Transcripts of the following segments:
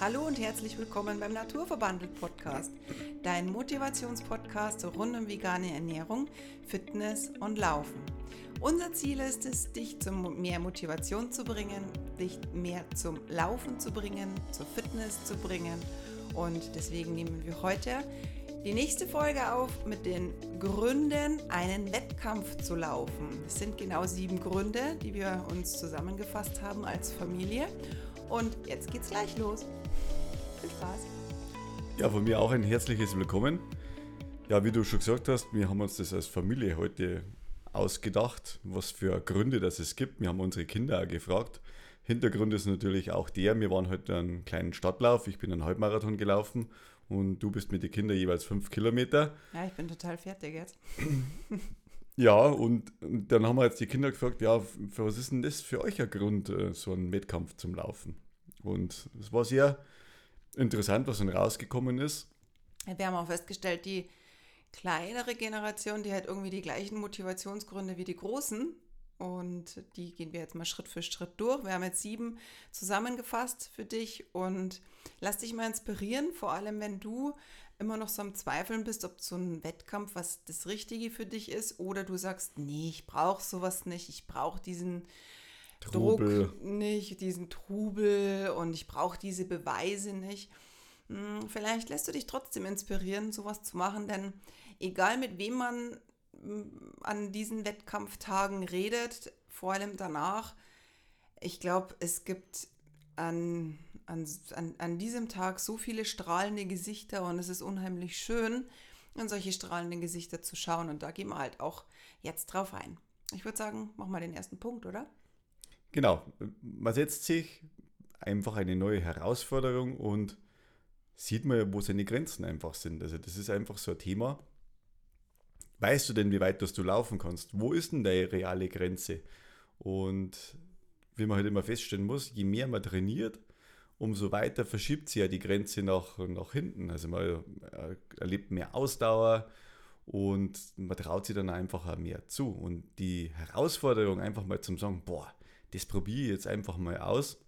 Hallo und herzlich willkommen beim Naturverbandelt Podcast, dein Motivationspodcast rund um vegane Ernährung, Fitness und Laufen. Unser Ziel ist es, dich zu mehr Motivation zu bringen, dich mehr zum Laufen zu bringen, zur Fitness zu bringen. Und deswegen nehmen wir heute die nächste Folge auf mit den Gründen, einen Wettkampf zu laufen. Es sind genau sieben Gründe, die wir uns zusammengefasst haben als Familie. Und jetzt geht's gleich los. Viel Spaß. Ja, von mir auch ein herzliches Willkommen. Ja, wie du schon gesagt hast, wir haben uns das als Familie heute ausgedacht, was für Gründe das es gibt. Wir haben unsere Kinder auch gefragt. Hintergrund ist natürlich auch der, wir waren heute einen kleinen Stadtlauf, ich bin einen Halbmarathon gelaufen und du bist mit den Kindern jeweils fünf Kilometer. Ja, ich bin total fertig jetzt. ja, und dann haben wir jetzt die Kinder gefragt, ja, für was ist denn das für euch ein Grund, äh, so einen Wettkampf zum Laufen? Und es war sehr interessant, was dann rausgekommen ist. Wir haben auch festgestellt, die kleinere Generation, die hat irgendwie die gleichen Motivationsgründe wie die großen. Und die gehen wir jetzt mal Schritt für Schritt durch. Wir haben jetzt sieben zusammengefasst für dich und lass dich mal inspirieren, vor allem wenn du immer noch so am Zweifeln bist, ob so ein Wettkampf was das Richtige für dich ist oder du sagst, nee, ich brauche sowas nicht, ich brauche diesen Trubel. Druck nicht, diesen Trubel und ich brauche diese Beweise nicht. Hm, vielleicht lässt du dich trotzdem inspirieren, sowas zu machen, denn egal mit wem man hm, an diesen Wettkampftagen redet, vor allem danach, ich glaube, es gibt an, an, an, an diesem Tag so viele strahlende Gesichter und es ist unheimlich schön, an solche strahlenden Gesichter zu schauen. Und da gehen wir halt auch jetzt drauf ein. Ich würde sagen, mach mal den ersten Punkt, oder? Genau, man setzt sich einfach eine neue Herausforderung und sieht man, wo seine Grenzen einfach sind. Also das ist einfach so ein Thema. Weißt du denn, wie weit das du laufen kannst? Wo ist denn deine reale Grenze? Und wie man halt immer feststellen muss, je mehr man trainiert, umso weiter verschiebt sich ja die Grenze nach, nach hinten. Also man äh, erlebt mehr Ausdauer und man traut sich dann einfach auch mehr zu. Und die Herausforderung, einfach mal zum sagen, boah, das probiere ich jetzt einfach mal aus,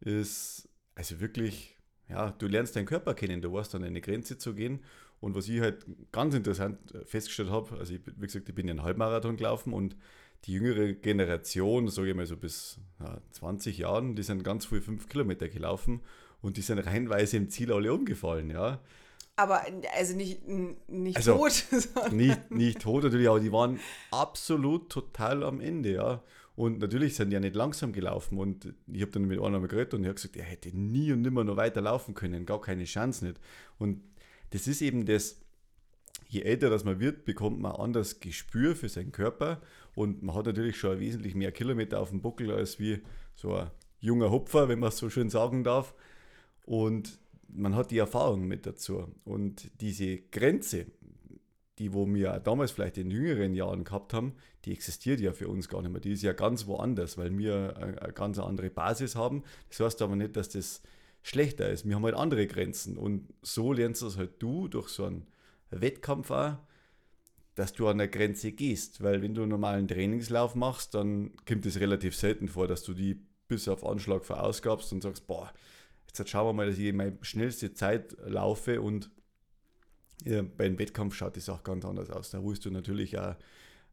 ist also wirklich, ja, du lernst deinen Körper kennen, du weißt an eine Grenze zu gehen. Und was ich halt ganz interessant festgestellt habe, also ich, wie gesagt, ich bin ja einen Halbmarathon gelaufen und die jüngere Generation, sage ich mal so bis ja, 20 Jahren, die sind ganz früh fünf Kilometer gelaufen und die sind reinweise im Ziel alle umgefallen, ja. Aber also nicht, nicht also, tot. Nicht, nicht tot natürlich, aber die waren absolut total am Ende, ja. Und natürlich sind die ja nicht langsam gelaufen. Und ich habe dann mit einem geredet und er hat gesagt, er hätte nie und nimmer noch weiter laufen können, gar keine Chance nicht. Und das ist eben das, je älter das man wird, bekommt man anders Gespür für seinen Körper und man hat natürlich schon wesentlich mehr Kilometer auf dem Buckel als wie so ein junger Hupfer, wenn man es so schön sagen darf. Und man hat die Erfahrung mit dazu. Und diese Grenze, die, wo wir damals vielleicht in jüngeren Jahren gehabt haben, die existiert ja für uns gar nicht mehr. Die ist ja ganz woanders, weil wir eine ganz andere Basis haben. Das heißt aber nicht, dass das schlechter ist. Wir haben halt andere Grenzen. Und so lernst du es halt du durch so einen Wettkampf auch, dass du an der Grenze gehst. Weil wenn du einen normalen Trainingslauf machst, dann kommt es relativ selten vor, dass du die bis auf Anschlag verausgabst und sagst, boah, jetzt schauen wir mal, dass ich meine schnellste Zeit laufe und beim Wettkampf schaut es auch ganz anders aus. Da willst du natürlich auch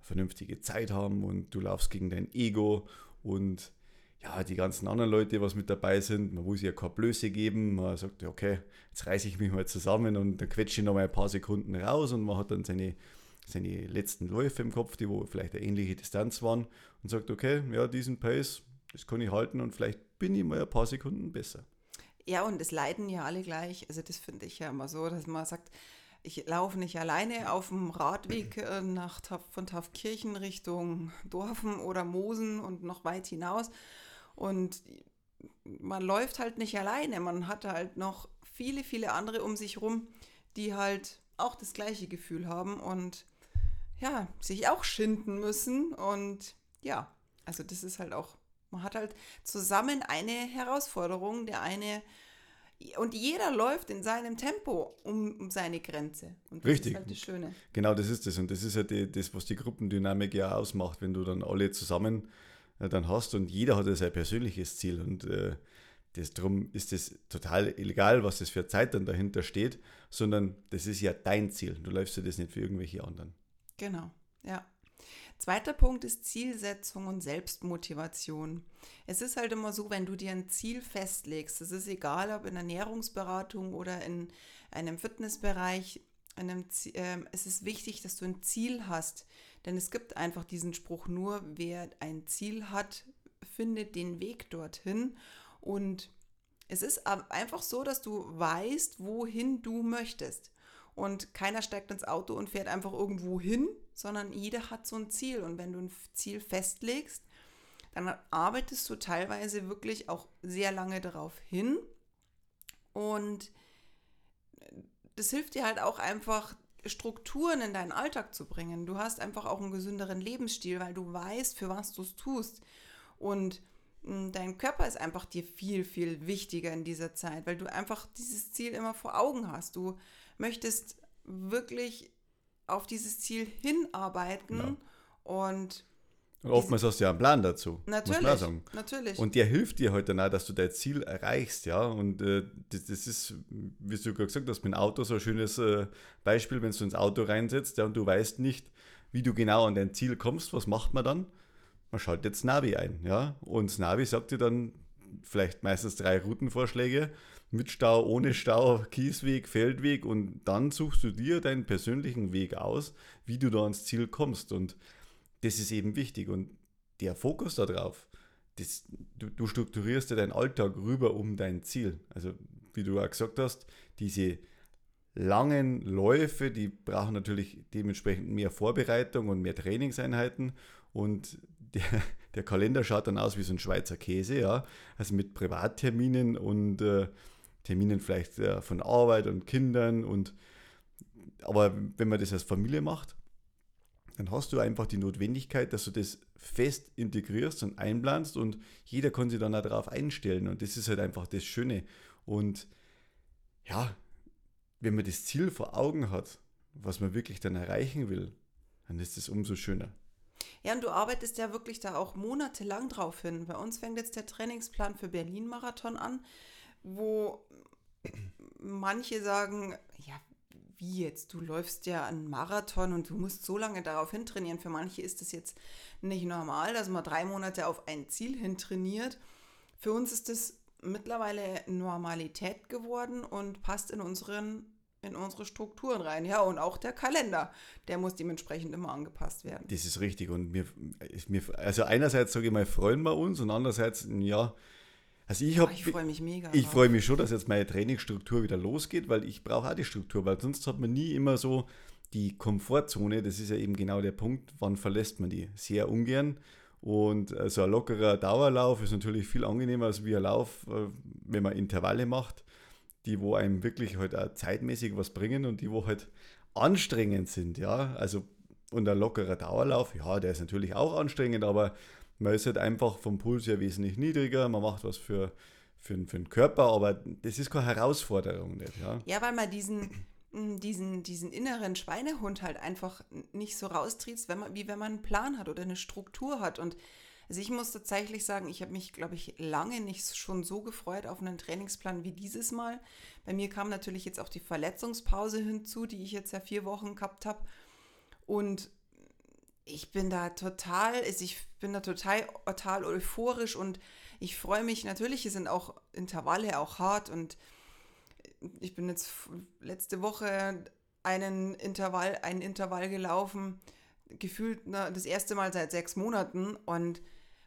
vernünftige Zeit haben und du laufst gegen dein Ego und ja, die ganzen anderen Leute, was mit dabei sind, man muss ja keine Blöße geben. Man sagt, okay, jetzt reiße ich mich mal zusammen und dann quetsche ich noch mal ein paar Sekunden raus und man hat dann seine, seine letzten Läufe im Kopf, die wo vielleicht eine ähnliche Distanz waren und sagt, okay, ja, diesen Pace, das kann ich halten und vielleicht bin ich mal ein paar Sekunden besser. Ja, und es leiden ja alle gleich. Also das finde ich ja immer so, dass man sagt, ich laufe nicht alleine auf dem Radweg äh, nach, von Taufkirchen Richtung Dorfen oder Moosen und noch weit hinaus. Und man läuft halt nicht alleine. Man hat halt noch viele, viele andere um sich rum, die halt auch das gleiche Gefühl haben und ja, sich auch schinden müssen. Und ja, also das ist halt auch, man hat halt zusammen eine Herausforderung. Der eine und jeder läuft in seinem Tempo um, um seine Grenze. Und das Richtig. ist halt das Schöne. Genau, das ist das. Und das ist ja die, das, was die Gruppendynamik ja ausmacht, wenn du dann alle zusammen äh, dann hast und jeder hat ja sein persönliches Ziel. Und äh, Das, drum ist es total illegal, was das für Zeit dann dahinter steht, sondern das ist ja dein Ziel. Du läufst ja das nicht für irgendwelche anderen. Genau, ja. Zweiter Punkt ist Zielsetzung und Selbstmotivation. Es ist halt immer so, wenn du dir ein Ziel festlegst, es ist egal, ob in Ernährungsberatung oder in einem Fitnessbereich, einem, äh, es ist wichtig, dass du ein Ziel hast. Denn es gibt einfach diesen Spruch, nur wer ein Ziel hat, findet den Weg dorthin. Und es ist einfach so, dass du weißt, wohin du möchtest. Und keiner steigt ins Auto und fährt einfach irgendwo hin, sondern jeder hat so ein Ziel. Und wenn du ein Ziel festlegst, dann arbeitest du teilweise wirklich auch sehr lange darauf hin. Und das hilft dir halt auch einfach, Strukturen in deinen Alltag zu bringen. Du hast einfach auch einen gesünderen Lebensstil, weil du weißt, für was du es tust. Und hm, dein Körper ist einfach dir viel, viel wichtiger in dieser Zeit, weil du einfach dieses Ziel immer vor Augen hast. Du möchtest wirklich auf dieses Ziel hinarbeiten ja. und und oftmals hast du ja einen Plan dazu. Natürlich, natürlich. Und der hilft dir heute halt auch, dass du dein Ziel erreichst, ja. Und äh, das, das, ist, wie du gerade gesagt hast, mit dem Auto so ein schönes äh, Beispiel, wenn du ins Auto reinsetzt ja, und du weißt nicht, wie du genau an dein Ziel kommst, was macht man dann? Man schaltet jetzt Navi ein, ja. Und das Navi sagt dir dann vielleicht meistens drei Routenvorschläge mit Stau, ohne Stau, Kiesweg, Feldweg und dann suchst du dir deinen persönlichen Weg aus, wie du da ans Ziel kommst. Und das ist eben wichtig und der Fokus darauf, das, du, du strukturierst ja deinen Alltag rüber um dein Ziel. Also wie du auch gesagt hast, diese langen Läufe, die brauchen natürlich dementsprechend mehr Vorbereitung und mehr Trainingseinheiten und der, der Kalender schaut dann aus wie so ein Schweizer Käse, ja, also mit Privatterminen und äh, Terminen vielleicht äh, von Arbeit und Kindern und aber wenn man das als Familie macht, dann hast du einfach die Notwendigkeit, dass du das fest integrierst und einplanst und jeder kann sich dann darauf einstellen und das ist halt einfach das Schöne. Und ja, wenn man das Ziel vor Augen hat, was man wirklich dann erreichen will, dann ist es umso schöner. Ja, und du arbeitest ja wirklich da auch monatelang drauf hin. Bei uns fängt jetzt der Trainingsplan für Berlin-Marathon an, wo manche sagen, ja, wie jetzt, du läufst ja einen Marathon und du musst so lange darauf hintrainieren. Für manche ist das jetzt nicht normal, dass man drei Monate auf ein Ziel hintrainiert. Für uns ist das mittlerweile Normalität geworden und passt in unseren in unsere Strukturen rein. Ja, und auch der Kalender, der muss dementsprechend immer angepasst werden. Das ist richtig. Und mir, mir also einerseits sage ich mal, freuen wir uns und andererseits, ja, also ich, hab, ich freue mich mega. Ich freue mich schon, dass jetzt meine Trainingsstruktur wieder losgeht, weil ich brauche auch die Struktur, weil sonst hat man nie immer so die Komfortzone. Das ist ja eben genau der Punkt, wann verlässt man die? Sehr ungern. Und so also ein lockerer Dauerlauf ist natürlich viel angenehmer als wie ein Lauf, äh, wenn man Intervalle macht, die wo einem wirklich halt auch zeitmäßig was bringen und die wo halt anstrengend sind, ja. Also und ein lockerer Dauerlauf, ja, der ist natürlich auch anstrengend, aber man ist halt einfach vom Puls her wesentlich niedriger, man macht was für, für, für den Körper, aber das ist keine Herausforderung nicht. Ja, ja weil man diesen, mm, diesen, diesen inneren Schweinehund halt einfach nicht so raustriebst, wenn man, wie wenn man einen Plan hat oder eine Struktur hat. Und also ich muss tatsächlich sagen, ich habe mich, glaube ich, lange nicht schon so gefreut auf einen Trainingsplan wie dieses Mal. Bei mir kam natürlich jetzt auch die Verletzungspause hinzu, die ich jetzt ja vier Wochen gehabt habe. Und ich bin da total, ich bin da total, total euphorisch und ich freue mich. Natürlich sind auch Intervalle auch hart und ich bin jetzt letzte Woche einen Intervall, einen Intervall gelaufen, gefühlt na, das erste Mal seit sechs Monaten und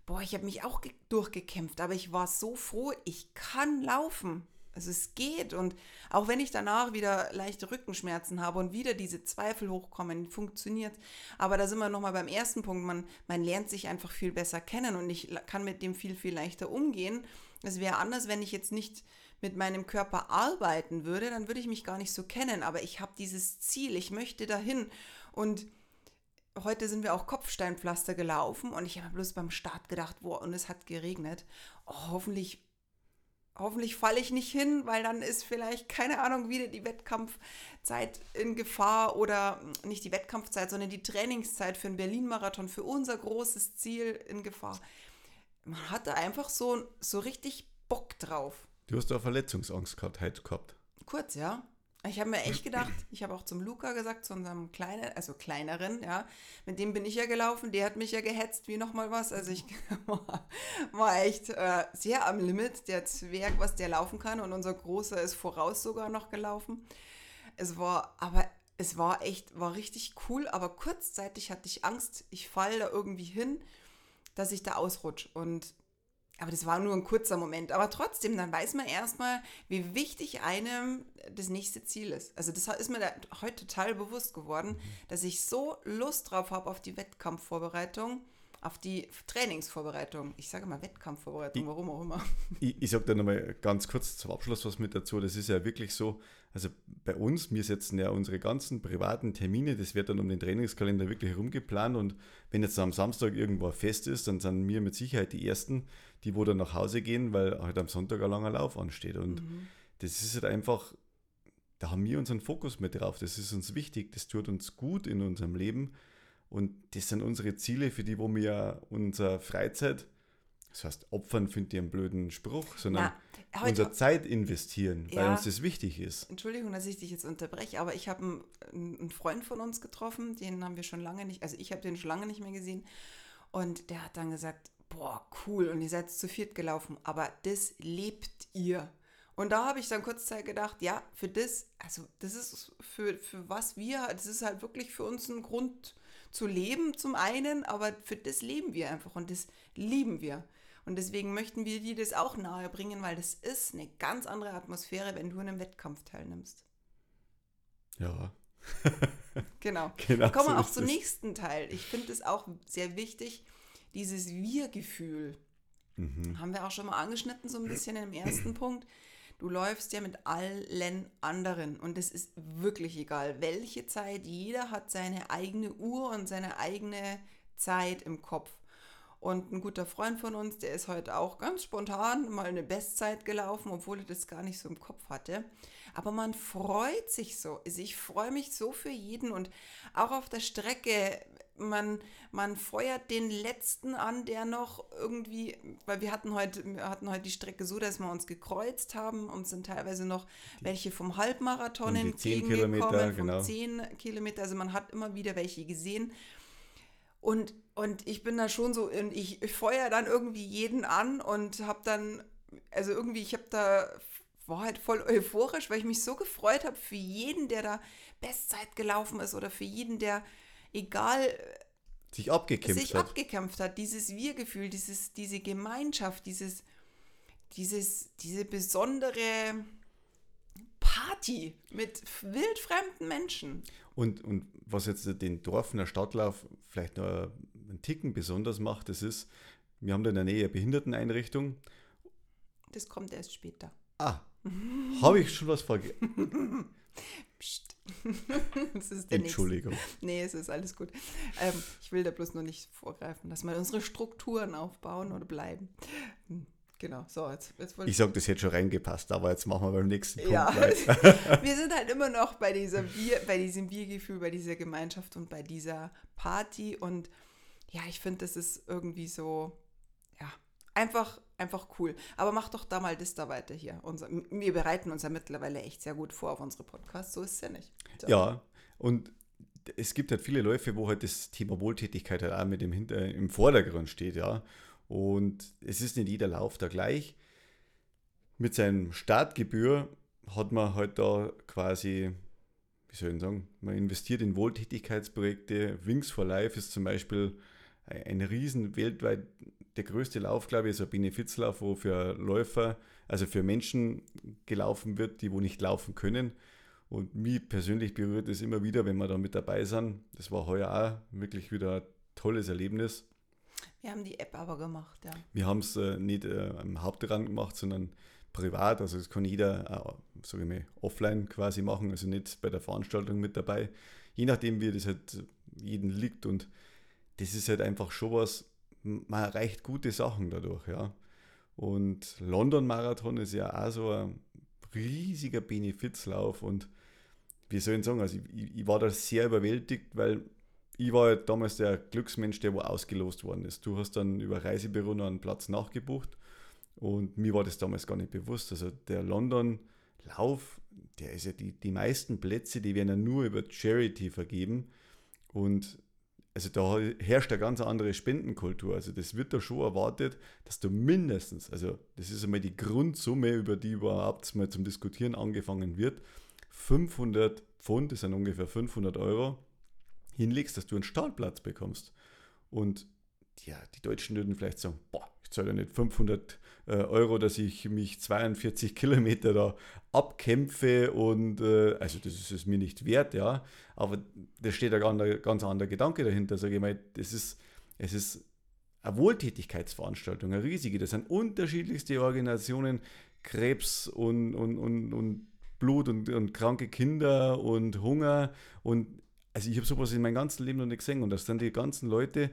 boah, ich habe mich auch durchgekämpft, aber ich war so froh, ich kann laufen. Also es geht und auch wenn ich danach wieder leichte Rückenschmerzen habe und wieder diese Zweifel hochkommen, funktioniert. Aber da sind wir nochmal beim ersten Punkt. Man, man lernt sich einfach viel besser kennen und ich kann mit dem viel, viel leichter umgehen. Es wäre anders, wenn ich jetzt nicht mit meinem Körper arbeiten würde, dann würde ich mich gar nicht so kennen. Aber ich habe dieses Ziel, ich möchte dahin. Und heute sind wir auch Kopfsteinpflaster gelaufen und ich habe bloß beim Start gedacht, boah, und es hat geregnet. Oh, hoffentlich hoffentlich falle ich nicht hin, weil dann ist vielleicht, keine Ahnung, wieder die Wettkampfzeit in Gefahr oder nicht die Wettkampfzeit, sondern die Trainingszeit für einen Berlin-Marathon, für unser großes Ziel in Gefahr. Man hatte einfach so, so richtig Bock drauf. Du hast da Verletzungsangst gehabt, heute gehabt. Kurz, ja. Ich habe mir echt gedacht, ich habe auch zum Luca gesagt, zu unserem kleinen, also kleineren, ja, mit dem bin ich ja gelaufen, der hat mich ja gehetzt wie nochmal was. Also ich war, war echt äh, sehr am Limit, der Zwerg, was der laufen kann und unser Großer ist voraus sogar noch gelaufen. Es war, aber es war echt, war richtig cool, aber kurzzeitig hatte ich Angst, ich falle da irgendwie hin, dass ich da ausrutsche und aber das war nur ein kurzer Moment. Aber trotzdem, dann weiß man erstmal, wie wichtig einem das nächste Ziel ist. Also das ist mir da heute total bewusst geworden, dass ich so Lust drauf habe auf die Wettkampfvorbereitung, auf die Trainingsvorbereitung. Ich sage mal Wettkampfvorbereitung, warum auch immer. Ich, ich sage da nochmal ganz kurz zum Abschluss was mit dazu. Das ist ja wirklich so, also bei uns, wir setzen ja unsere ganzen privaten Termine, das wird dann um den Trainingskalender wirklich herumgeplant und wenn jetzt am Samstag irgendwo ein Fest ist, dann sind wir mit Sicherheit die Ersten, die wo dann nach Hause gehen, weil halt am Sonntag ein langer Lauf ansteht und mhm. das ist halt einfach, da haben wir unseren Fokus mit drauf, das ist uns wichtig, das tut uns gut in unserem Leben und das sind unsere Ziele, für die wo wir unsere Freizeit das heißt, opfern finde ich einen blöden Spruch, sondern Na, unsere Zeit investieren, weil ja, uns das wichtig ist. Entschuldigung, dass ich dich jetzt unterbreche, aber ich habe einen, einen, Freund von uns getroffen, den haben wir schon lange nicht, also ich habe den schon lange nicht mehr gesehen. Und der hat dann gesagt, boah, cool, und ihr seid zu viert gelaufen, aber das lebt ihr. Und da habe ich dann kurz Zeit gedacht, ja, für das, also das ist für, für was wir, das ist halt wirklich für uns ein Grund zu leben zum einen, aber für das leben wir einfach und das lieben wir. Und deswegen möchten wir dir das auch nahe bringen, weil das ist eine ganz andere Atmosphäre, wenn du in einem Wettkampf teilnimmst. Ja. genau. genau. Kommen wir so auch zum nächsten Teil. Ich finde es auch sehr wichtig, dieses Wir-Gefühl. Mhm. Haben wir auch schon mal angeschnitten, so ein bisschen im ersten Punkt. Du läufst ja mit allen anderen und es ist wirklich egal, welche Zeit. Jeder hat seine eigene Uhr und seine eigene Zeit im Kopf. Und ein guter Freund von uns, der ist heute auch ganz spontan mal eine Bestzeit gelaufen, obwohl er das gar nicht so im Kopf hatte. Aber man freut sich so. Also ich freue mich so für jeden und auch auf der Strecke. Man, man feuert den letzten an, der noch irgendwie, weil wir hatten heute, wir hatten heute die Strecke so, dass wir uns gekreuzt haben und sind teilweise noch welche vom Halbmarathon entgegengekommen, vom genau. 10 Kilometer. Also man hat immer wieder welche gesehen. Und, und ich bin da schon so, ich, ich feuer dann irgendwie jeden an und habe dann, also irgendwie, ich habe da, war halt voll euphorisch, weil ich mich so gefreut habe für jeden, der da Bestzeit gelaufen ist oder für jeden, der, egal, sich abgekämpft sich hat. abgekämpft hat. Dieses Wir-Gefühl, dieses, diese Gemeinschaft, dieses, dieses, diese besondere Party mit wildfremden Menschen. Und, und was jetzt den Dorfener Stadtlauf vielleicht noch einen Ticken besonders macht, das ist, wir haben da in der Nähe eine Behinderteneinrichtung. Das kommt erst später. Ah, habe ich schon was vergessen? Psst. Entschuldigung. Nächste. Nee, es ist alles gut. Ähm, ich will da bloß noch nicht vorgreifen, dass wir unsere Strukturen aufbauen oder bleiben. Hm. Genau, so, jetzt, jetzt Ich sage, das hätte schon reingepasst, aber jetzt machen wir beim nächsten Punkt. Ja, wir sind halt immer noch bei, dieser Bier, bei diesem Biergefühl, bei dieser Gemeinschaft und bei dieser Party. Und ja, ich finde, das ist irgendwie so, einfach, einfach cool. Aber mach doch da mal das da weiter hier. Unser, wir bereiten uns ja mittlerweile echt sehr gut vor auf unsere Podcasts, so ist es ja nicht. So. Ja, und es gibt halt viele Läufe, wo halt das Thema Wohltätigkeit halt auch mit im, Hinter im Vordergrund steht, ja. Und es ist nicht jeder Lauf da gleich. Mit seinem Startgebühr hat man halt da quasi, wie soll ich sagen, man investiert in Wohltätigkeitsprojekte. Wings for Life ist zum Beispiel ein riesen weltweit der größte Lauf, glaube ich, ist ein Benefizlauf, wo für Läufer, also für Menschen gelaufen wird, die wo nicht laufen können. Und mich persönlich berührt es immer wieder, wenn wir da mit dabei sind. Das war heuer auch wirklich wieder ein tolles Erlebnis. Wir haben die App aber gemacht, ja. Wir haben es äh, nicht äh, am Hauptrand gemacht, sondern privat. Also das kann jeder, äh, sage ich mal, offline quasi machen, also nicht bei der Veranstaltung mit dabei. Je nachdem, wie das halt jeden liegt. Und das ist halt einfach schon was, man erreicht gute Sachen dadurch, ja. Und London Marathon ist ja auch so ein riesiger Benefizlauf und wie soll ich sagen, also ich, ich war da sehr überwältigt, weil ich war halt damals der Glücksmensch, der wo ausgelost worden ist. Du hast dann über Reisebüro noch einen Platz nachgebucht Und mir war das damals gar nicht bewusst. Also der London-Lauf, der ist ja die, die meisten Plätze, die werden ja nur über Charity vergeben. Und also da herrscht eine ganz andere Spendenkultur. Also das wird da schon erwartet, dass du mindestens, also das ist einmal die Grundsumme, über die überhaupt mal zum Diskutieren angefangen wird, 500 Pfund, das sind ungefähr 500 Euro, hinlegst, dass du einen Startplatz bekommst. Und ja, die Deutschen würden vielleicht sagen, boah, zahle ja nicht 500 äh, Euro, dass ich mich 42 Kilometer da abkämpfe und äh, also das ist es mir nicht wert, ja. Aber da steht ein ganz, ganz anderer Gedanke dahinter. Sage ich mal, das ist, es ist eine Wohltätigkeitsveranstaltung, eine riesige. Das sind unterschiedlichste Organisationen, Krebs und, und, und, und Blut und, und kranke Kinder und Hunger und also ich habe sowas in meinem ganzen Leben noch nicht gesehen und das sind die ganzen Leute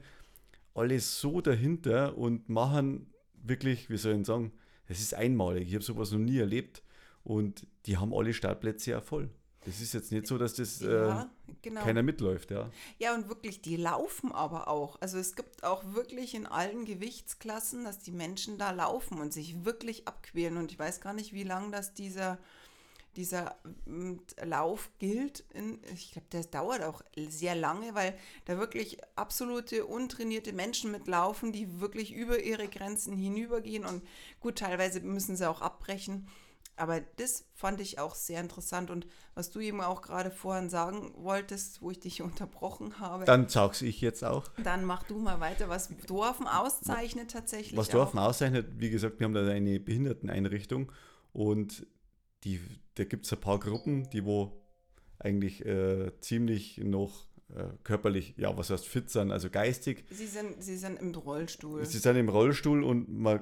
alle so dahinter und machen wirklich, wie soll ich sagen, es ist einmalig. Ich habe sowas noch nie erlebt und die haben alle Startplätze ja voll. Es ist jetzt nicht so, dass das ja, äh, genau. keiner mitläuft, ja. Ja, und wirklich, die laufen aber auch. Also es gibt auch wirklich in allen Gewichtsklassen, dass die Menschen da laufen und sich wirklich abquälen. Und ich weiß gar nicht, wie lange das dieser dieser mm, Lauf gilt. In, ich glaube, das dauert auch sehr lange, weil da wirklich absolute untrainierte Menschen mitlaufen, die wirklich über ihre Grenzen hinübergehen und gut, teilweise müssen sie auch abbrechen. Aber das fand ich auch sehr interessant und was du eben auch gerade vorhin sagen wolltest, wo ich dich unterbrochen habe. Dann sag's ich jetzt auch. Dann mach du mal weiter, was Dorfen auszeichnet tatsächlich. Was Dorfen auszeichnet, wie gesagt, wir haben da eine Behinderteneinrichtung und die, da gibt es ein paar Gruppen, die wo eigentlich äh, ziemlich noch äh, körperlich, ja, was heißt fit sind, also geistig. Sie sind, sie sind im Rollstuhl. Sie sind im Rollstuhl und man,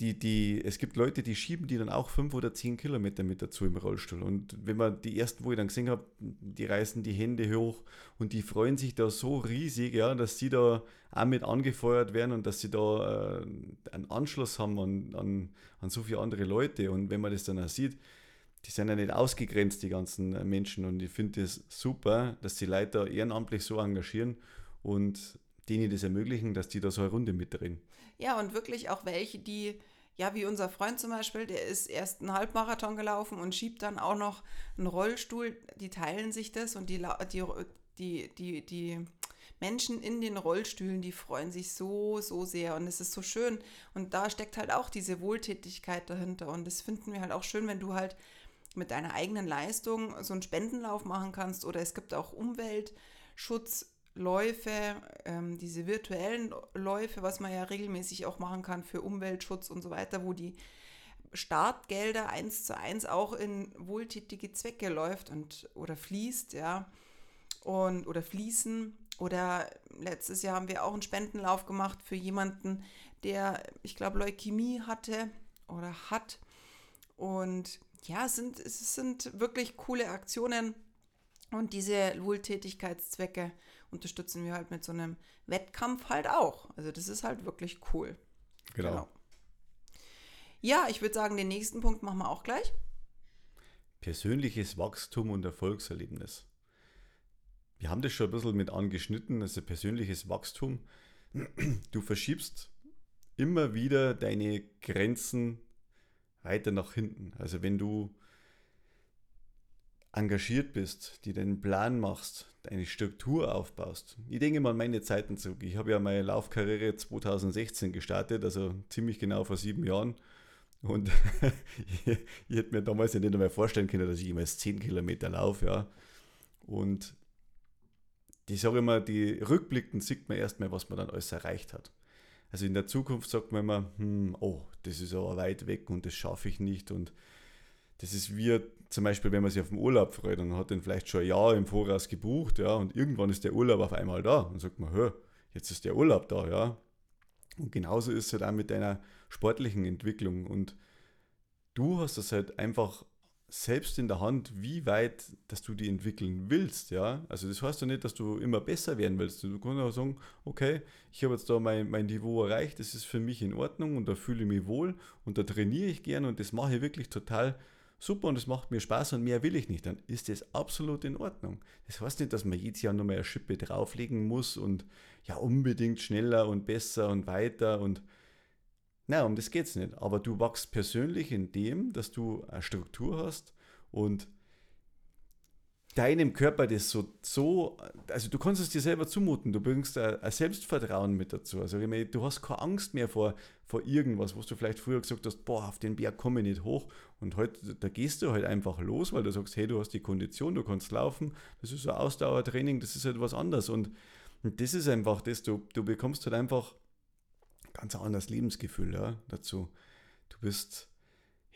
die, die, es gibt Leute, die schieben die dann auch fünf oder zehn Kilometer mit dazu im Rollstuhl. Und wenn man die ersten, wo ich dann gesehen habe, die reißen die Hände hoch und die freuen sich da so riesig, ja, dass sie da auch mit angefeuert werden und dass sie da äh, einen Anschluss haben an, an, an so viele andere Leute. Und wenn man das dann auch sieht, die sind ja nicht ausgegrenzt, die ganzen Menschen. Und ich finde es das super, dass die Leute ehrenamtlich so engagieren und denen das ermöglichen, dass die da so eine Runde mitdrehen. Ja, und wirklich auch welche, die, ja, wie unser Freund zum Beispiel, der ist erst einen Halbmarathon gelaufen und schiebt dann auch noch einen Rollstuhl, die teilen sich das und die, die, die, die, die Menschen in den Rollstühlen, die freuen sich so, so sehr und es ist so schön. Und da steckt halt auch diese Wohltätigkeit dahinter und das finden wir halt auch schön, wenn du halt mit deiner eigenen Leistung so einen Spendenlauf machen kannst oder es gibt auch Umweltschutzläufe, ähm, diese virtuellen Läufe, was man ja regelmäßig auch machen kann für Umweltschutz und so weiter, wo die Startgelder eins zu eins auch in wohltätige Zwecke läuft und oder fließt, ja, und oder fließen. Oder letztes Jahr haben wir auch einen Spendenlauf gemacht für jemanden, der, ich glaube, Leukämie hatte oder hat. Und ja, es sind, es sind wirklich coole Aktionen und diese Wohltätigkeitszwecke unterstützen wir halt mit so einem Wettkampf halt auch. Also das ist halt wirklich cool. Genau. genau. Ja, ich würde sagen, den nächsten Punkt machen wir auch gleich. Persönliches Wachstum und Erfolgserlebnis. Wir haben das schon ein bisschen mit angeschnitten, also persönliches Wachstum. Du verschiebst immer wieder deine Grenzen weiter nach hinten. Also wenn du engagiert bist, die deinen Plan machst, eine Struktur aufbaust. Ich denke mal an meine Zeiten zurück. Ich habe ja meine Laufkarriere 2016 gestartet, also ziemlich genau vor sieben Jahren. Und ich, hätte mir damals ja nicht einmal vorstellen können, dass ich jemals 10 Kilometer laufe. Ja. Und ich sage immer, die Rückblicken sieht man erstmal, was man dann alles erreicht hat. Also in der Zukunft sagt man immer, hm, oh, das ist aber weit weg und das schaffe ich nicht. Und das ist wie zum Beispiel, wenn man sich auf den Urlaub freut und hat den vielleicht schon ein Jahr im Voraus gebucht, ja, und irgendwann ist der Urlaub auf einmal da und sagt man, hör, jetzt ist der Urlaub da, ja. Und genauso ist es halt auch mit deiner sportlichen Entwicklung. Und du hast das halt einfach selbst in der Hand, wie weit, dass du die entwickeln willst, ja. Also das heißt ja nicht, dass du immer besser werden willst. Du kannst auch sagen, okay, ich habe jetzt da mein, mein Niveau erreicht, das ist für mich in Ordnung und da fühle ich mich wohl und da trainiere ich gerne und das mache ich wirklich total super und es macht mir Spaß und mehr will ich nicht, dann ist das absolut in Ordnung. Das heißt nicht, dass man jedes Jahr nochmal eine Schippe drauflegen muss und ja unbedingt schneller und besser und weiter und Nein, um das geht es nicht. Aber du wachst persönlich in dem, dass du eine Struktur hast und deinem Körper das so, so, also du kannst es dir selber zumuten, du bringst ein, ein Selbstvertrauen mit dazu. Also ich meine, du hast keine Angst mehr vor, vor irgendwas, was du vielleicht früher gesagt hast, boah, auf den Berg komme ich nicht hoch. Und heute, da gehst du halt einfach los, weil du sagst, hey, du hast die Kondition, du kannst laufen, das ist so Ausdauertraining, das ist halt was anderes. Und, und das ist einfach das, du, du bekommst halt einfach ganz anderes Lebensgefühl ja, dazu. Du bist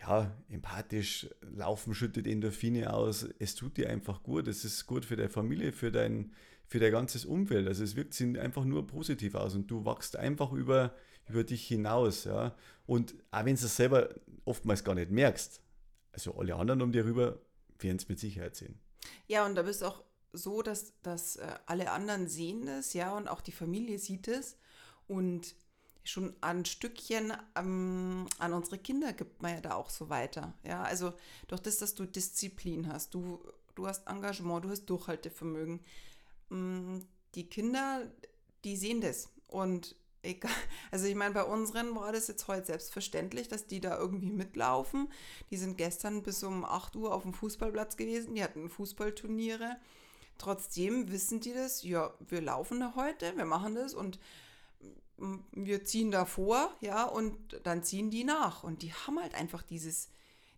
ja, empathisch, Laufen schüttet Endorphine aus, es tut dir einfach gut, es ist gut für deine Familie, für dein, für dein ganzes Umfeld. Also es wirkt sich einfach nur positiv aus und du wachst einfach über, über dich hinaus. Ja. Und auch wenn du es selber oftmals gar nicht merkst, also alle anderen um dir rüber werden es mit Sicherheit sehen. Ja, und da bist auch so, dass, dass äh, alle anderen sehen das, ja, und auch die Familie sieht es. Und schon ein Stückchen ähm, an unsere Kinder gibt man ja da auch so weiter. Ja, also durch das, dass du Disziplin hast, du, du hast Engagement, du hast Durchhaltevermögen. Ähm, die Kinder, die sehen das. Und egal, also ich meine, bei unseren war das jetzt heute selbstverständlich, dass die da irgendwie mitlaufen. Die sind gestern bis um 8 Uhr auf dem Fußballplatz gewesen, die hatten Fußballturniere. Trotzdem wissen die das, ja, wir laufen da heute, wir machen das und wir ziehen davor, ja, und dann ziehen die nach. Und die haben halt einfach dieses,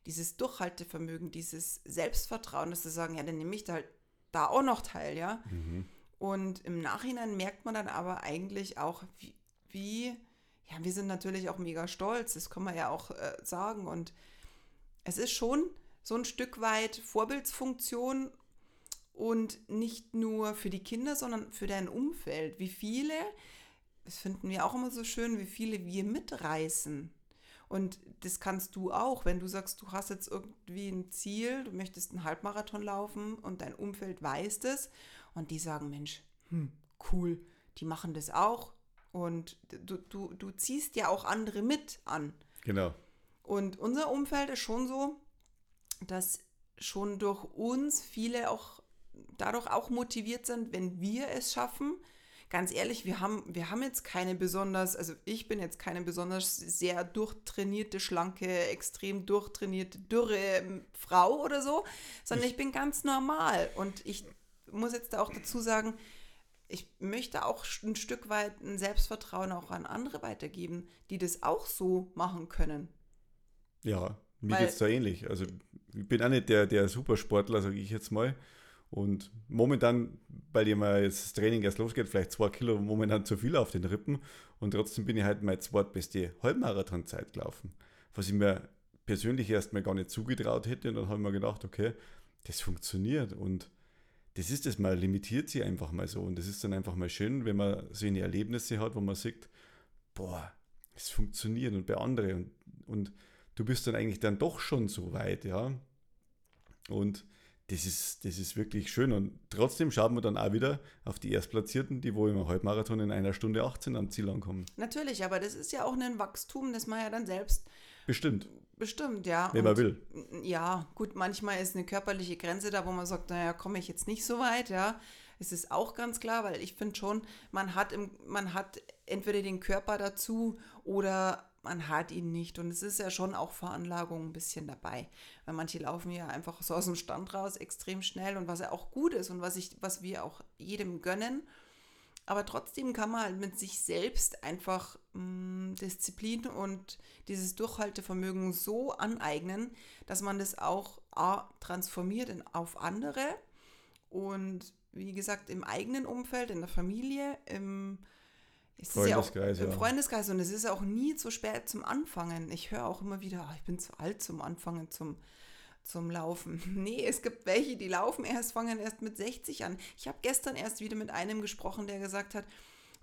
dieses Durchhaltevermögen, dieses Selbstvertrauen, dass sie sagen, ja, dann nehme ich da halt da auch noch teil, ja. Mhm. Und im Nachhinein merkt man dann aber eigentlich auch, wie, wie, ja, wir sind natürlich auch mega stolz, das kann man ja auch äh, sagen. Und es ist schon so ein Stück weit Vorbildsfunktion und nicht nur für die Kinder, sondern für dein Umfeld. Wie viele das finden wir auch immer so schön, wie viele wir mitreißen. Und das kannst du auch, wenn du sagst, du hast jetzt irgendwie ein Ziel, du möchtest einen Halbmarathon laufen und dein Umfeld weiß das und die sagen, Mensch, hm, cool, die machen das auch und du, du, du ziehst ja auch andere mit an. Genau. Und unser Umfeld ist schon so, dass schon durch uns viele auch dadurch auch motiviert sind, wenn wir es schaffen, ganz ehrlich, wir haben, wir haben jetzt keine besonders, also ich bin jetzt keine besonders sehr durchtrainierte, schlanke, extrem durchtrainierte, dürre ähm, Frau oder so, sondern ich bin ganz normal. Und ich muss jetzt da auch dazu sagen, ich möchte auch ein Stück weit ein Selbstvertrauen auch an andere weitergeben, die das auch so machen können. Ja, mir geht es da ähnlich. Also ich bin auch nicht der, der Supersportler, sage ich jetzt mal. Und momentan, bei dem jetzt das Training erst losgeht, vielleicht zwei Kilo momentan zu viel auf den Rippen. Und trotzdem bin ich halt meine zweitbeste Halbmarathonzeit gelaufen. Was ich mir persönlich erstmal gar nicht zugetraut hätte. Und dann habe ich mir gedacht, okay, das funktioniert. Und das ist es mal, limitiert sich einfach mal so. Und das ist dann einfach mal schön, wenn man so eine Erlebnisse hat, wo man sieht, boah, es funktioniert und bei anderen. Und, und du bist dann eigentlich dann doch schon so weit, ja. Und das ist, das ist wirklich schön. Und trotzdem schauen wir dann auch wieder auf die Erstplatzierten, die wohl im Halbmarathon in einer Stunde 18 am Ziel ankommen. Natürlich, aber das ist ja auch ein Wachstum, das man ja dann selbst. Bestimmt. Bestimmt, ja. Wenn man will. Ja, gut, manchmal ist eine körperliche Grenze da, wo man sagt, naja, komme ich jetzt nicht so weit, ja. Es ist auch ganz klar, weil ich finde schon, man hat, im, man hat entweder den Körper dazu oder man hat ihn nicht. Und es ist ja schon auch Veranlagung ein bisschen dabei. Weil manche laufen ja einfach so aus dem Stand raus extrem schnell und was ja auch gut ist und was, ich, was wir auch jedem gönnen. Aber trotzdem kann man halt mit sich selbst einfach mh, mm, Disziplin und dieses Durchhaltevermögen so aneignen, dass man das auch A, transformiert in, auf andere und wie gesagt im eigenen Umfeld, in der Familie, im es Freundeskreis, ja auch, ja. Im Freundeskreis und es ist auch nie zu spät zum Anfangen. Ich höre auch immer wieder, oh, ich bin zu alt zum Anfangen, zum, zum Laufen. Nee, es gibt welche, die laufen erst, fangen erst mit 60 an. Ich habe gestern erst wieder mit einem gesprochen, der gesagt hat,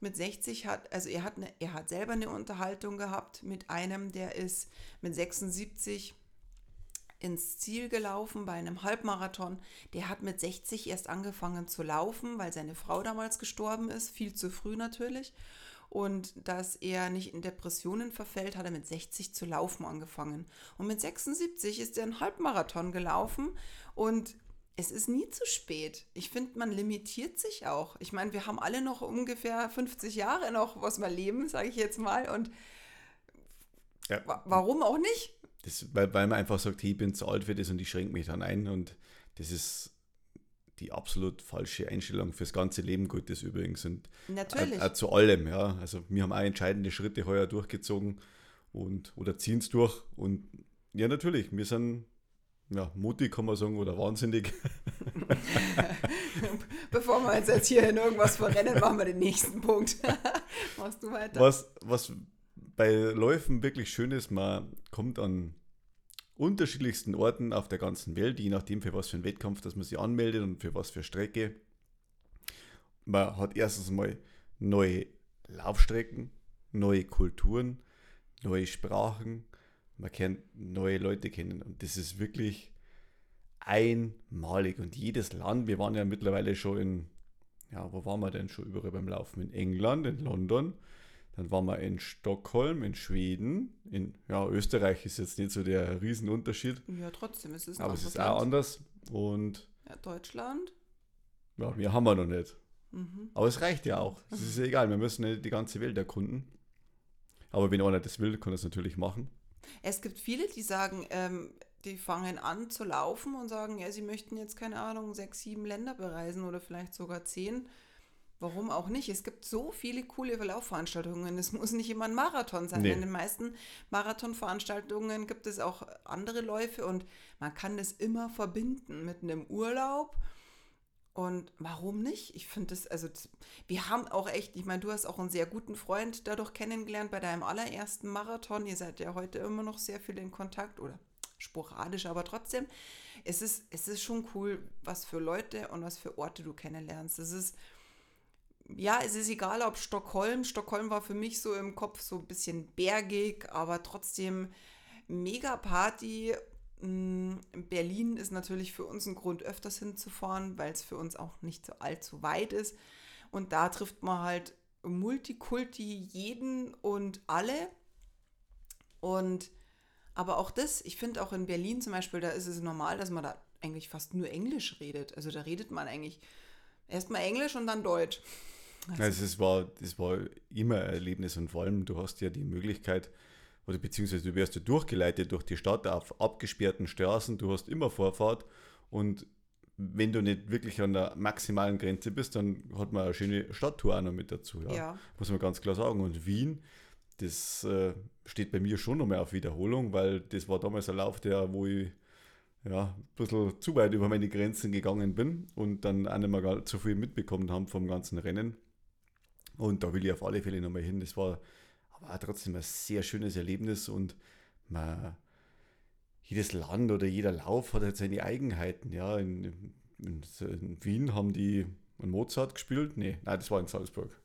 mit 60 hat, also er hat, eine, er hat selber eine Unterhaltung gehabt mit einem, der ist mit 76 ins Ziel gelaufen bei einem Halbmarathon. Der hat mit 60 erst angefangen zu laufen, weil seine Frau damals gestorben ist, viel zu früh natürlich und dass er nicht in Depressionen verfällt, hat er mit 60 zu laufen angefangen. Und mit 76 ist er einen Halbmarathon gelaufen und es ist nie zu spät. Ich finde, man limitiert sich auch. Ich meine, wir haben alle noch ungefähr 50 Jahre noch, was wir leben, sage ich jetzt mal. Und Ja. Warum auch nicht? Das, weil, weil man einfach sagt, hey, ich bin zu alt für das und ich schränke mich dann ein und das ist die absolut falsche Einstellung fürs ganze Leben Gottes übrigens. Und Natürlich. Auch, auch zu allem, ja. Also wir haben auch entscheidende Schritte heuer durchgezogen und oder ziehen es durch. Und ja, natürlich, wir sind ja, mutig, kann man sagen, oder wahnsinnig. Bevor wir uns jetzt hier in irgendwas verrennen, machen wir den nächsten Punkt. Machst du weiter? Was, was bei Läufen wirklich schön ist, man kommt an unterschiedlichsten Orten auf der ganzen Welt, je nachdem für was für einen Wettkampf, dass man sich anmeldet und für was für Strecke. Man hat erstens mal neue Laufstrecken, neue Kulturen, neue Sprachen, man kennt neue Leute kennen und das ist wirklich einmalig und jedes Land, wir waren ja mittlerweile schon in, ja, wo waren wir denn schon überall beim Laufen? In England, in London, dann waren wir in Stockholm, in Schweden, in ja, Österreich ist jetzt nicht so der Riesenunterschied. Ja, trotzdem ist es Aber es ist Land. auch anders. Und ja, Deutschland? Ja, wir haben wir noch nicht. Mhm. Aber es reicht ja auch. Es ist egal, wir müssen nicht die ganze Welt erkunden. Aber wenn einer das will, kann er es natürlich machen. Es gibt viele, die sagen, ähm, die fangen an zu laufen und sagen, ja, sie möchten jetzt, keine Ahnung, sechs, sieben Länder bereisen oder vielleicht sogar zehn. Warum auch nicht? Es gibt so viele coole Laufveranstaltungen. Es muss nicht immer ein Marathon sein. Nee. In den meisten Marathonveranstaltungen gibt es auch andere Läufe und man kann das immer verbinden mit einem Urlaub. Und warum nicht? Ich finde das, also das, wir haben auch echt, ich meine, du hast auch einen sehr guten Freund dadurch kennengelernt bei deinem allerersten Marathon. Ihr seid ja heute immer noch sehr viel in Kontakt oder sporadisch, aber trotzdem, es ist, es ist schon cool, was für Leute und was für Orte du kennenlernst. Es ist, ja, es ist egal, ob Stockholm. Stockholm war für mich so im Kopf so ein bisschen bergig, aber trotzdem mega Party. Mm, Berlin ist natürlich für uns ein Grund, öfters hinzufahren, weil es für uns auch nicht so allzu weit ist. Und da trifft man halt Multikulti jeden und alle. Und aber auch das, ich finde auch in Berlin zum Beispiel, da ist es normal, dass man da eigentlich fast nur Englisch redet. Also da redet man eigentlich erstmal Englisch und dann Deutsch. Also. also es war, das war immer ein Erlebnis und vor allem, du hast ja die Möglichkeit, oder beziehungsweise du wirst ja durchgeleitet durch die Stadt auf abgesperrten Straßen, du hast immer Vorfahrt und wenn du nicht wirklich an der maximalen Grenze bist, dann hat man eine schöne Stadttour auch noch mit dazu. Ja. ja. Muss man ganz klar sagen. Und Wien, das äh, steht bei mir schon noch mehr auf Wiederholung, weil das war damals ein Lauf, der, wo ich ja, ein bisschen zu weit über meine Grenzen gegangen bin und dann auch nicht mehr zu viel mitbekommen haben vom ganzen Rennen. Und da will ich auf alle Fälle nochmal hin. Das war aber trotzdem ein sehr schönes Erlebnis und man, jedes Land oder jeder Lauf hat halt seine Eigenheiten. Ja, in, in, in Wien haben die einen Mozart gespielt. Nee, nein, das war in Salzburg.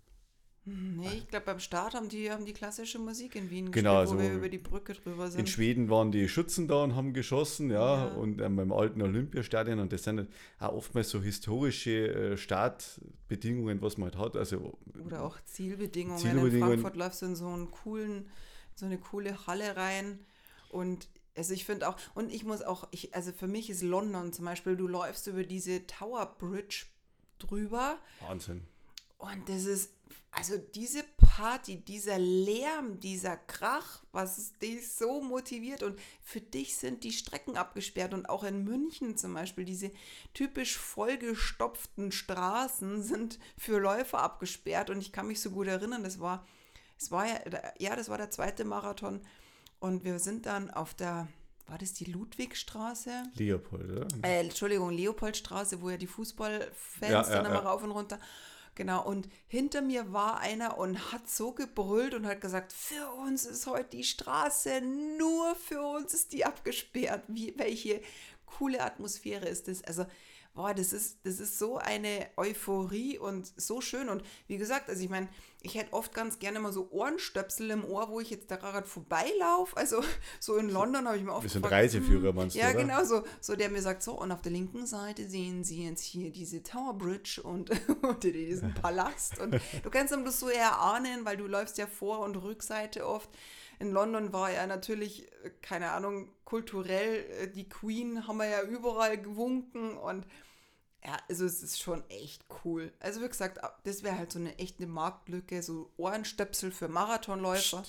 Nee, ich glaube, beim Start haben die, haben die klassische Musik in Wien genau, gespielt, wo also wir über die Brücke drüber sind. In Schweden waren die Schützen da und haben geschossen, ja, ja. und ähm, beim alten Olympiastadion. Und das sind auch oftmals so historische äh, Startbedingungen, was man halt hat. Also, Oder auch Zielbedingungen. Zielbedingungen. In Frankfurt läufst du in so, einen coolen, so eine coole Halle rein. Und also ich finde auch, und ich muss auch, ich, also für mich ist London zum Beispiel, du läufst über diese Tower Bridge drüber. Wahnsinn. Und das ist also diese Party, dieser Lärm, dieser Krach, was dich so motiviert und für dich sind die Strecken abgesperrt und auch in München zum Beispiel diese typisch vollgestopften Straßen sind für Läufer abgesperrt und ich kann mich so gut erinnern, das war, es war ja, ja, das war der zweite Marathon und wir sind dann auf der war das die Ludwigstraße? Leopold, oder? Äh, Entschuldigung, Leopoldstraße, wo ja die Fußballfans ja, dann ja, immer ja. rauf und runter. Genau, und hinter mir war einer und hat so gebrüllt und hat gesagt, für uns ist heute die Straße, nur für uns ist die abgesperrt. Wie, welche coole Atmosphäre ist das? Also boah, das ist, das ist so eine Euphorie und so schön. Und wie gesagt, also ich meine, ich hätte oft ganz gerne mal so Ohrenstöpsel im Ohr, wo ich jetzt da gerade vorbeilaufe. Also so in London habe ich mir oft Bisschen gefragt, Reiseführer meinst du, Ja, oder? genau so. So der mir sagt, so und auf der linken Seite sehen Sie jetzt hier diese Tower Bridge und, und diesen Palast. Und du kannst ihm das so erahnen, weil du läufst ja vor und Rückseite oft in London war ja natürlich, keine Ahnung, kulturell, äh, die Queen haben wir ja überall gewunken und ja, also es ist schon echt cool. Also wie gesagt, das wäre halt so eine echte Marktlücke, so Ohrenstöpsel für Marathonläufer.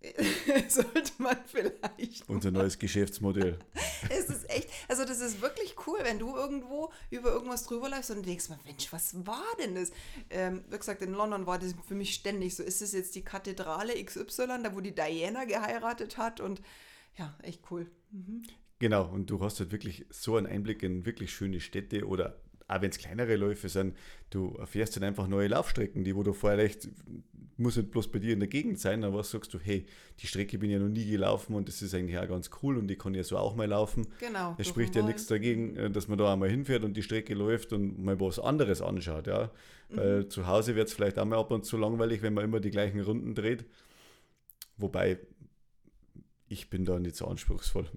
sollte man vielleicht. Unser neues Geschäftsmodell. es ist echt, also das ist wirklich cool, wenn du irgendwo über irgendwas drüber läufst und denkst, Mensch, was war denn das? Ähm, wie gesagt, in London war das für mich ständig so. Ist das jetzt die Kathedrale XY, da wo die Diana geheiratet hat? Und ja, echt cool. Mhm. Genau, und du hast halt wirklich so einen Einblick in wirklich schöne Städte oder auch wenn es kleinere Läufe sind, du erfährst dann einfach neue Laufstrecken, die wo du vorher echt, muss nicht bloß bei dir in der Gegend sein, aber sagst du, hey, die Strecke bin ich ja noch nie gelaufen und das ist eigentlich auch ganz cool und die kann ja so auch mal laufen. Genau. Es spricht ja nichts dagegen, äh, dass man da einmal hinfährt und die Strecke läuft und mal was anderes anschaut, ja. Mhm. Weil zu Hause wird es vielleicht auch mal ab und zu langweilig, wenn man immer die gleichen Runden dreht. Wobei, ich bin da nicht so anspruchsvoll.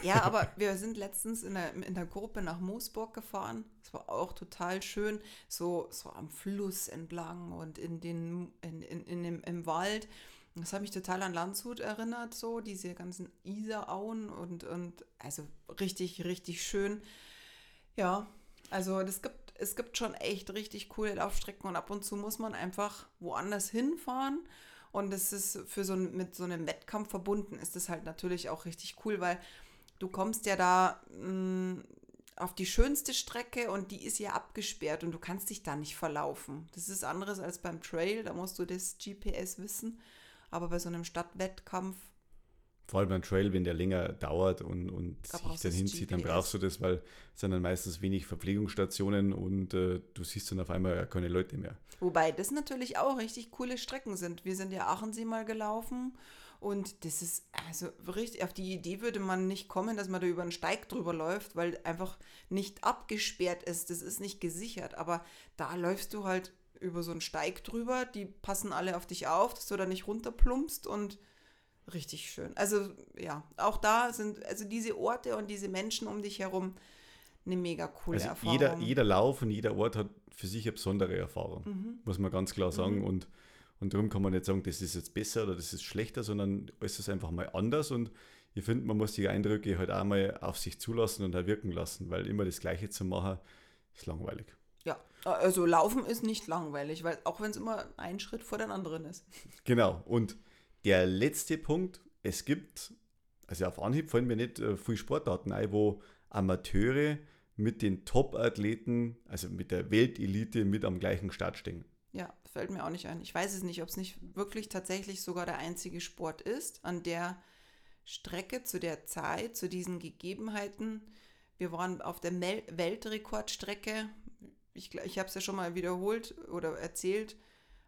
Ja, aber wir sind letztens in der, in der Gruppe nach Moosburg gefahren. Es war auch total schön, so, so am Fluss entlang und in den, in, in, in dem, im Wald. Das hat mich total an Landshut erinnert, so diese ganzen Isarauen und, und also richtig, richtig schön. Ja, also das gibt, es gibt schon echt richtig coole Laufstrecken und ab und zu muss man einfach woanders hinfahren und es ist für so ein, mit so einem Wettkampf verbunden, ist das halt natürlich auch richtig cool, weil du kommst ja da mh, mm, auf die schönste Strecke und die ist ja abgesperrt und du kannst dich da nicht verlaufen. Das ist anderes als beim Trail, da musst du das GPS wissen. Aber bei so einem Stadtwettkampf vor allem beim Trail, wenn der länger dauert und, und da sich dann hinzieht, dann brauchst du das, weil es sind dann meistens wenig Verpflegungsstationen und äh, du siehst dann auf einmal keine Leute mehr. Wobei das natürlich auch richtig coole Strecken sind. Wir sind ja Aachensee mal gelaufen und das ist, also richtig, auf die Idee würde man nicht kommen, dass man da über einen Steig drüber läuft, weil einfach nicht abgesperrt ist. Das ist nicht gesichert. Aber da läufst du halt über so einen Steig drüber, die passen alle auf dich auf, dass du da nicht runterplumpst und richtig schön. Also ja, auch da sind also diese Orte und diese Menschen um dich herum eine mega coole also Erfahrung. Jeder, jeder Lauf und jeder Ort hat für sich eine besondere Erfahrung, mhm. muss man ganz klar sagen. Mhm. Und, und darum kann man nicht sagen, das ist jetzt besser oder das ist schlechter, sondern es ist einfach mal anders. Und ich finde, man muss die Eindrücke halt auch mal auf sich zulassen und auch wirken lassen, weil immer das Gleiche zu machen, ist langweilig. Ja, also Laufen ist nicht langweilig, weil auch wenn es immer ein Schritt vor den anderen ist. Genau. Und der letzte Punkt, es gibt, also auf Anhieb fallen mir nicht äh, viele Sportarten ein, wo Amateure mit den Top-Athleten, also mit der Weltelite mit am gleichen Start stehen. Ja, fällt mir auch nicht ein. Ich weiß es nicht, ob es nicht wirklich tatsächlich sogar der einzige Sport ist, an der Strecke zu der Zeit, zu diesen Gegebenheiten. Wir waren auf der Mel Weltrekordstrecke. Ich, ich habe es ja schon mal wiederholt oder erzählt.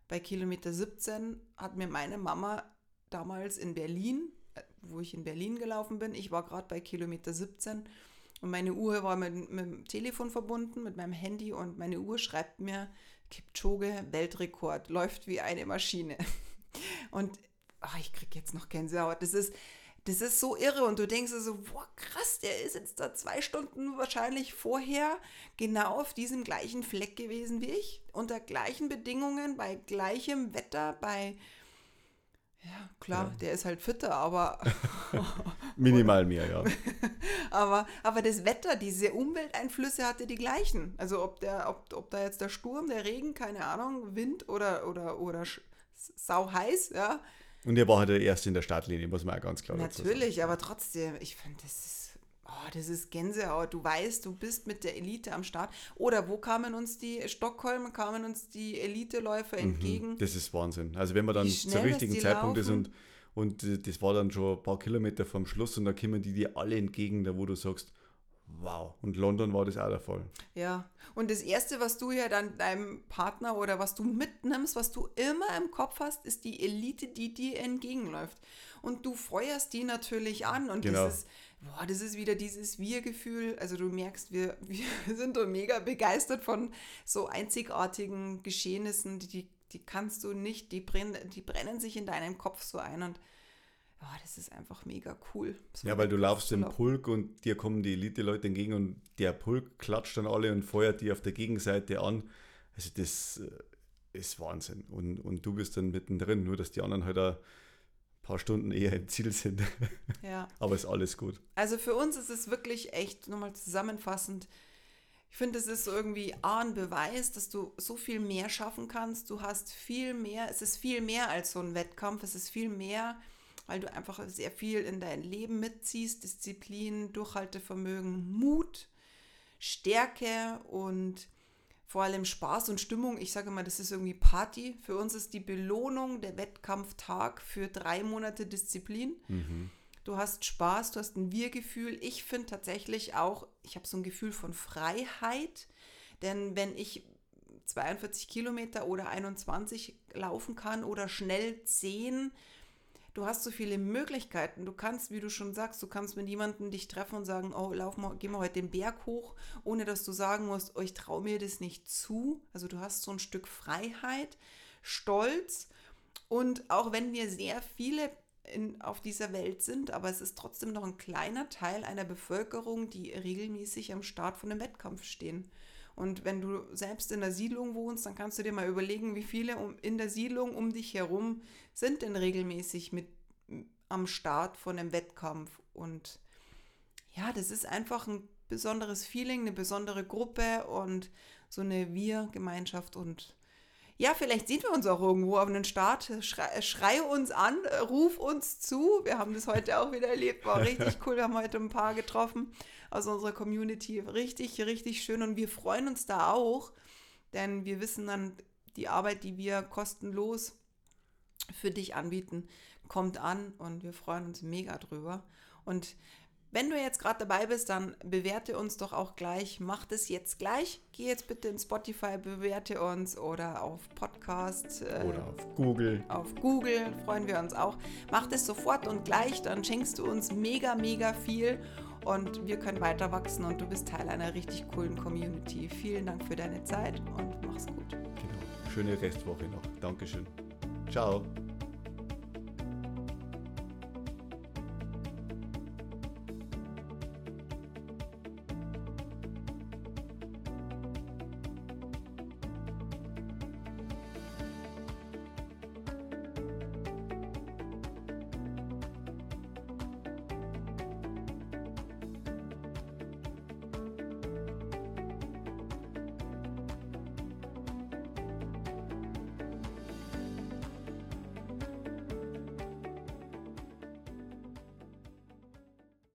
Bei Kilometer 17 hat mir meine Mama damals in Berlin, äh, wo ich in Berlin gelaufen bin. Ich war gerade bei Kilometer 17 und meine Uhr war mit, mit dem Telefon verbunden, mit meinem Handy und meine Uhr schreibt mir, Kipchoge, Weltrekord, läuft wie eine Maschine. Und oh, ich kriege jetzt noch Gänsehaut. Das ist, das ist so irre und du denkst so, boah, krass, der ist jetzt da zwei Stunden wahrscheinlich vorher genau auf diesem gleichen Fleck gewesen wie ich, unter gleichen Bedingungen, bei gleichem Wetter, bei ja, klar, ja. der ist halt fitter, aber. Minimal mehr, ja. aber, aber das Wetter, diese Umwelteinflüsse hatte die gleichen. Also ob der, ob, ob da jetzt der Sturm, der Regen, keine Ahnung, Wind oder, oder, oder sau heiß, ja. Und er war halt der Erste in der Startlinie, muss man auch ganz klar sagen. Natürlich, aber trotzdem, ich finde, das ist oh, das ist Gänsehaut. Du weißt, du bist mit der Elite am Start. Oder wo kamen uns die, Stockholm kamen uns die Eliteläufer mhm, entgegen? Das ist Wahnsinn. Also wenn man dann zum richtigen Zeitpunkt laufen. ist und, und das war dann schon ein paar Kilometer vom Schluss und da kommen die dir alle entgegen, da wo du sagst, Wow. Und London war das auch der Fall. Ja. Und das Erste, was du ja dann deinem Partner oder was du mitnimmst, was du immer im Kopf hast, ist die Elite, die dir entgegenläuft. Und du feuerst die natürlich an. Und genau. dieses, boah, das ist wieder dieses Wir-Gefühl. Also du merkst, wir, wir sind so mega begeistert von so einzigartigen Geschehnissen, die, die kannst du nicht, die brennen, die brennen sich in deinem Kopf so ein und oh, das ist einfach mega cool. So ja, weil du laufst im Pulk und dir kommen die Elite-Leute entgegen und der Pulk klatscht dann alle und feuert die auf der Gegenseite an. Also das äh, ist Wahnsinn. Und, und du bist dann mittendrin, nur dass die anderen halt ein paar Stunden eher im Ziel sind. Ja. Aber ist alles gut. Also für uns ist es wirklich echt, nochmal zusammenfassend, ich finde, es ist irgendwie A, ein Beweis, dass du so viel mehr schaffen kannst. Du hast viel mehr, es ist viel mehr als so ein Wettkampf, es ist viel mehr weil du einfach sehr viel in dein Leben mitziehst. Disziplin, Durchhaltevermögen, Mut, Stärke und vor allem Spaß und Stimmung. Ich sage mal, das ist irgendwie Party. Für uns ist die Belohnung der Wettkampftag für drei Monate Disziplin. Mhm. Du hast Spaß, du hast ein Wir-Gefühl. Ich finde tatsächlich auch, ich habe so ein Gefühl von Freiheit. Denn wenn ich 42 Kilometer oder 21 laufen kann oder schnell 10, du hast so viele Möglichkeiten. Du kannst, wie du schon sagst, du kannst mit jemandem dich treffen und sagen, oh, lauf mal, geh mal heute den Berg hoch, ohne dass du sagen musst, oh, ich traue mir das nicht zu. Also du hast so ein Stück Freiheit, Stolz und auch wenn wir sehr viele in, auf dieser Welt sind, aber es ist trotzdem noch ein kleiner Teil einer Bevölkerung, die regelmäßig am Start von einem Wettkampf stehen. Und wenn du selbst in der Siedlung wohnst, dann kannst du dir mal überlegen, wie viele in der Siedlung um dich herum sind denn regelmäßig mit am Start von einem Wettkampf. Und ja, das ist einfach ein besonderes Feeling, eine besondere Gruppe und so eine Wir-Gemeinschaft und ja, vielleicht sehen wir uns auch irgendwo auf einem Start. Schrei, schrei, uns an, ruf uns zu. Wir haben das heute auch wieder erlebt. War richtig cool. Wir haben heute ein paar getroffen aus unserer Community. Richtig, richtig schön. Und wir freuen uns da auch, denn wir wissen dann, die Arbeit, die wir kostenlos für dich anbieten, kommt an und wir freuen uns mega drüber. Und wenn du jetzt gerade dabei bist, dann bewerte uns doch auch gleich. Mach das jetzt gleich. Geh jetzt bitte in Spotify, bewerte uns oder auf Podcast. Äh, oder auf Google. Auf Google freuen wir uns auch. Mach das sofort und gleich, dann schenkst du uns mega, mega viel und wir können weiter wachsen und du bist Teil einer richtig coolen Community. Vielen Dank für deine Zeit und mach's gut. Genau. Schöne Restwoche noch. Dankeschön. Ciao.